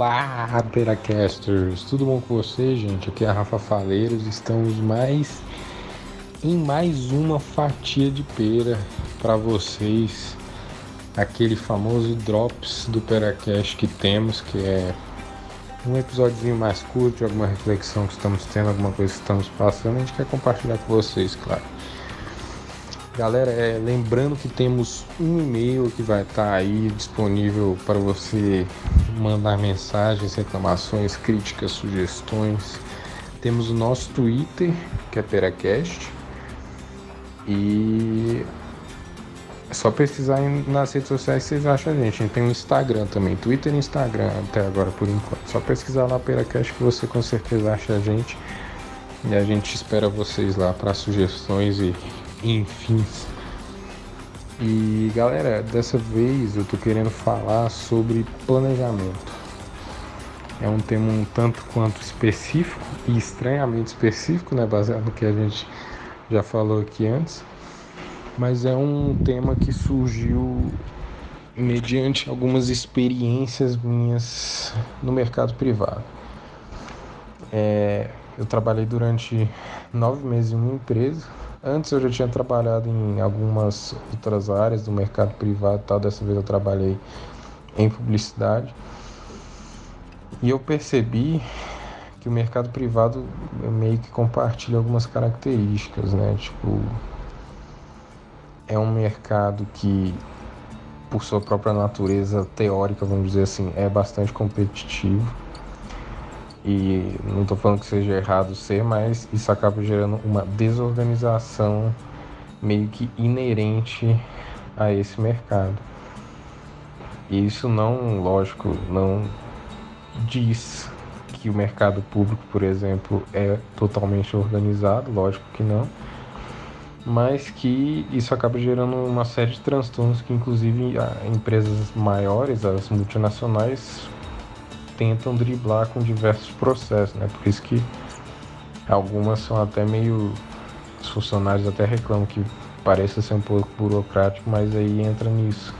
Olá, Peracasters! Tudo bom com vocês, gente? Aqui é a Rafa Faleiros. Estamos mais em mais uma fatia de pera para vocês. Aquele famoso drops do Peracast que temos, que é um episódiozinho mais curto, alguma reflexão que estamos tendo, alguma coisa que estamos passando, a gente quer compartilhar com vocês, claro. Galera, é, lembrando que temos um e-mail que vai estar tá aí disponível para você mandar mensagens, reclamações, críticas, sugestões. Temos o nosso Twitter, que é Peracast. E é só pesquisar nas redes sociais vocês acham a gente. A gente tem um Instagram também, Twitter e Instagram até agora por enquanto. Só pesquisar lá Peracast que você com certeza acha a gente. E a gente espera vocês lá para sugestões e enfim. E galera, dessa vez eu tô querendo falar sobre planejamento. É um tema um tanto quanto específico e estranhamente específico, né, baseado no que a gente já falou aqui antes. Mas é um tema que surgiu mediante algumas experiências minhas no mercado privado. É, eu trabalhei durante nove meses em uma empresa Antes eu já tinha trabalhado em algumas outras áreas do mercado privado, tal. Dessa vez eu trabalhei em publicidade. E eu percebi que o mercado privado meio que compartilha algumas características, né? Tipo, é um mercado que, por sua própria natureza teórica, vamos dizer assim, é bastante competitivo e não estou falando que seja errado ser, mas isso acaba gerando uma desorganização meio que inerente a esse mercado. E isso não, lógico, não diz que o mercado público, por exemplo, é totalmente organizado, lógico que não, mas que isso acaba gerando uma série de transtornos que, inclusive, empresas maiores, as multinacionais, tentam driblar com diversos processos, né? Por isso que algumas são até meio. Os funcionários até reclamam que pareça ser um pouco burocrático, mas aí entra nisso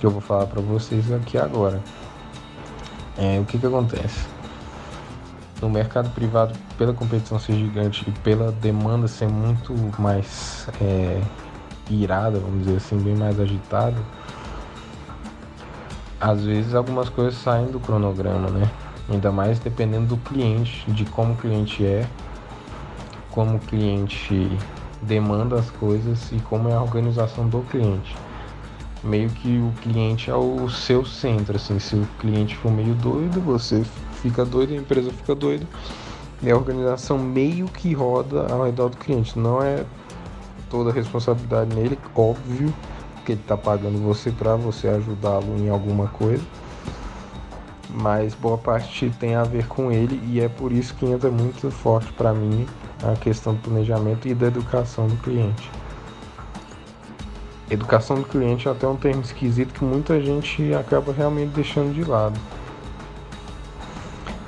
que eu vou falar para vocês aqui agora. É, o que que acontece? No mercado privado, pela competição ser gigante e pela demanda ser muito mais é, irada, vamos dizer assim, bem mais agitada, às vezes algumas coisas saem do cronograma, né? Ainda mais dependendo do cliente, de como o cliente é, como o cliente demanda as coisas e como é a organização do cliente. Meio que o cliente é o seu centro, assim, se o cliente for meio doido, você fica doido, a empresa fica doida. E a organização meio que roda ao redor do cliente. Não é toda a responsabilidade nele, óbvio, porque ele está pagando você para você ajudá-lo em alguma coisa. Mas boa parte tem a ver com ele e é por isso que entra muito forte para mim a questão do planejamento e da educação do cliente. Educação do cliente é até um termo esquisito que muita gente acaba realmente deixando de lado.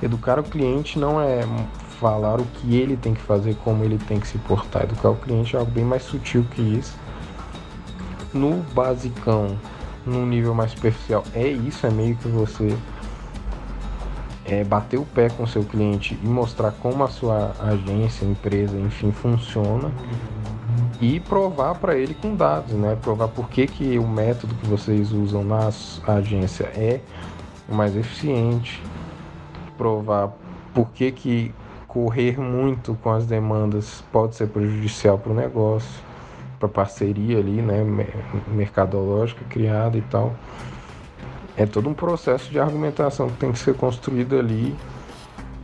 Educar o cliente não é falar o que ele tem que fazer, como ele tem que se portar. Educar o cliente é algo bem mais sutil que isso no basicão, num nível mais superficial, é isso, é meio que você é, bater o pé com o seu cliente e mostrar como a sua agência, empresa, enfim, funciona e provar para ele com dados, né? Provar por que, que o método que vocês usam na agência é o mais eficiente, provar por que, que correr muito com as demandas pode ser prejudicial para o negócio para parceria ali, né, mercadológica criada e tal. É todo um processo de argumentação que tem que ser construído ali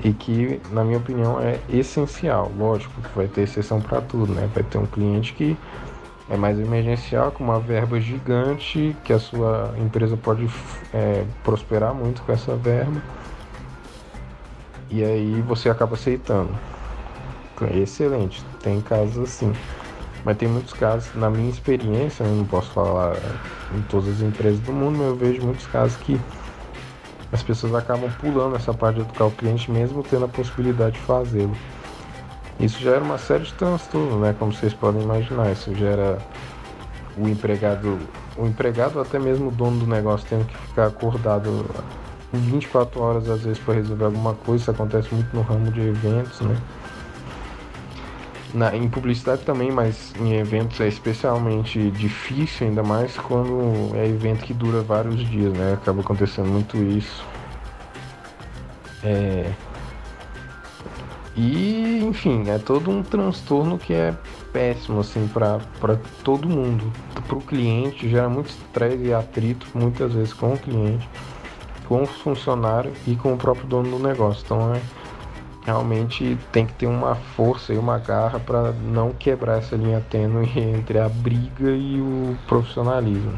e que, na minha opinião, é essencial. Lógico que vai ter exceção para tudo, né? Vai ter um cliente que é mais emergencial, com uma verba gigante, que a sua empresa pode é, prosperar muito com essa verba. E aí você acaba aceitando. Excelente, tem casos assim. Mas tem muitos casos, na minha experiência, eu não posso falar em todas as empresas do mundo, mas eu vejo muitos casos que as pessoas acabam pulando essa parte de educar o cliente mesmo tendo a possibilidade de fazê-lo. Isso gera uma série de transtornos, né? Como vocês podem imaginar. Isso gera o empregado, o empregado até mesmo o dono do negócio tendo que ficar acordado 24 horas às vezes para resolver alguma coisa, isso acontece muito no ramo de eventos, né? Na, em publicidade também, mas em eventos é especialmente difícil, ainda mais quando é evento que dura vários dias, né? Acaba acontecendo muito isso. É... E, enfim, é todo um transtorno que é péssimo, assim, para todo mundo. Para o cliente, gera muito estresse e atrito, muitas vezes, com o cliente, com o funcionário e com o próprio dono do negócio. Então, é realmente tem que ter uma força e uma garra para não quebrar essa linha tênue entre a briga e o profissionalismo.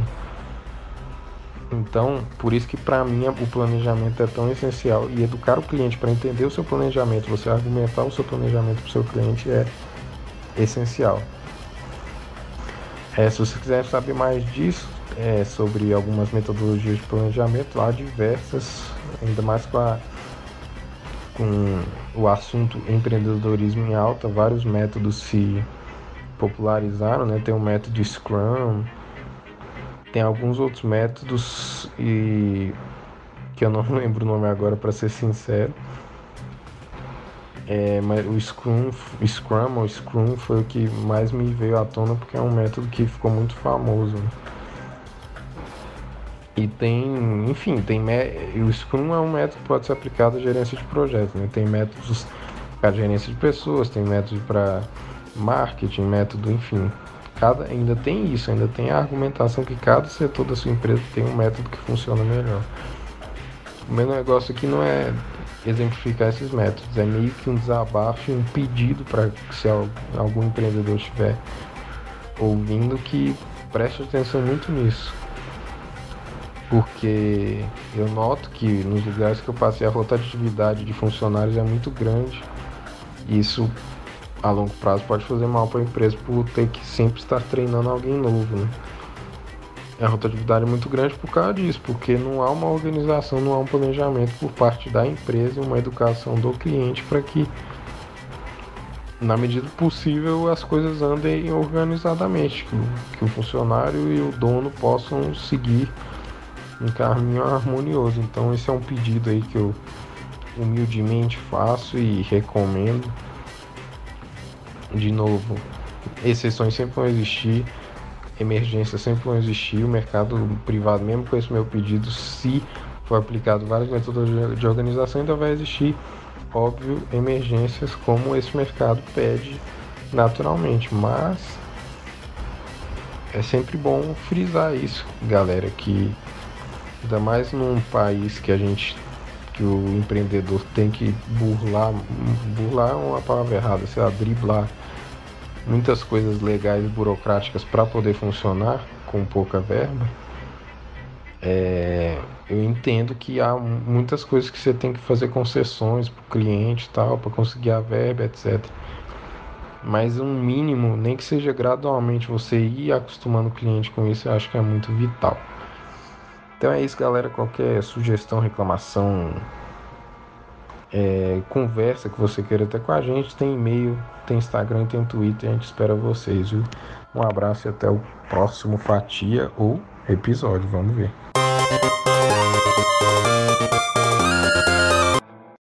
Então, por isso que para mim o planejamento é tão essencial e educar o cliente para entender o seu planejamento, você argumentar o seu planejamento para o seu cliente é essencial. É, se você quiser saber mais disso, é, sobre algumas metodologias de planejamento, há diversas, ainda mais com a com o assunto empreendedorismo em alta, vários métodos se popularizaram, né? Tem o método Scrum, tem alguns outros métodos e que eu não lembro o nome agora para ser sincero. É, mas o Scrum, Scrum ou Scrum foi o que mais me veio à tona porque é um método que ficou muito famoso. Né? E tem, enfim, tem o Scrum é um método que pode ser aplicado à gerência de projetos. Né? Tem métodos para gerência de pessoas, tem método para marketing, método, enfim. Cada, ainda tem isso, ainda tem a argumentação que cada setor da sua empresa tem um método que funciona melhor. O meu negócio aqui não é exemplificar esses métodos, é meio que um desabafo um pedido para se algum empreendedor estiver ouvindo que preste atenção muito nisso porque eu noto que nos lugares que eu passei a rotatividade de funcionários é muito grande. Isso a longo prazo pode fazer mal para a empresa por ter que sempre estar treinando alguém novo. Né? A rotatividade é muito grande por causa disso, porque não há uma organização, não há um planejamento por parte da empresa uma educação do cliente para que, na medida possível, as coisas andem organizadamente, que o funcionário e o dono possam seguir um caminho harmonioso. Então esse é um pedido aí que eu humildemente faço e recomendo. De novo, exceções sempre vão existir, emergências sempre vão existir, o mercado privado, mesmo com esse meu pedido, se for aplicado várias metodologias de organização, ainda vai existir, óbvio, emergências como esse mercado pede naturalmente, mas é sempre bom frisar isso, galera, que Ainda mais num país que a gente que o empreendedor tem que burlar, burlar é uma palavra errada, sei lá, driblar muitas coisas legais e burocráticas para poder funcionar com pouca verba. É, eu entendo que há muitas coisas que você tem que fazer concessões para o cliente tal, para conseguir a verba, etc. Mas um mínimo, nem que seja gradualmente, você ir acostumando o cliente com isso, eu acho que é muito vital. Então é isso, galera. Qualquer sugestão, reclamação, é, conversa que você queira ter com a gente, tem e-mail, tem Instagram, tem Twitter. A gente espera vocês, viu? Um abraço e até o próximo Fatia ou episódio. Vamos ver.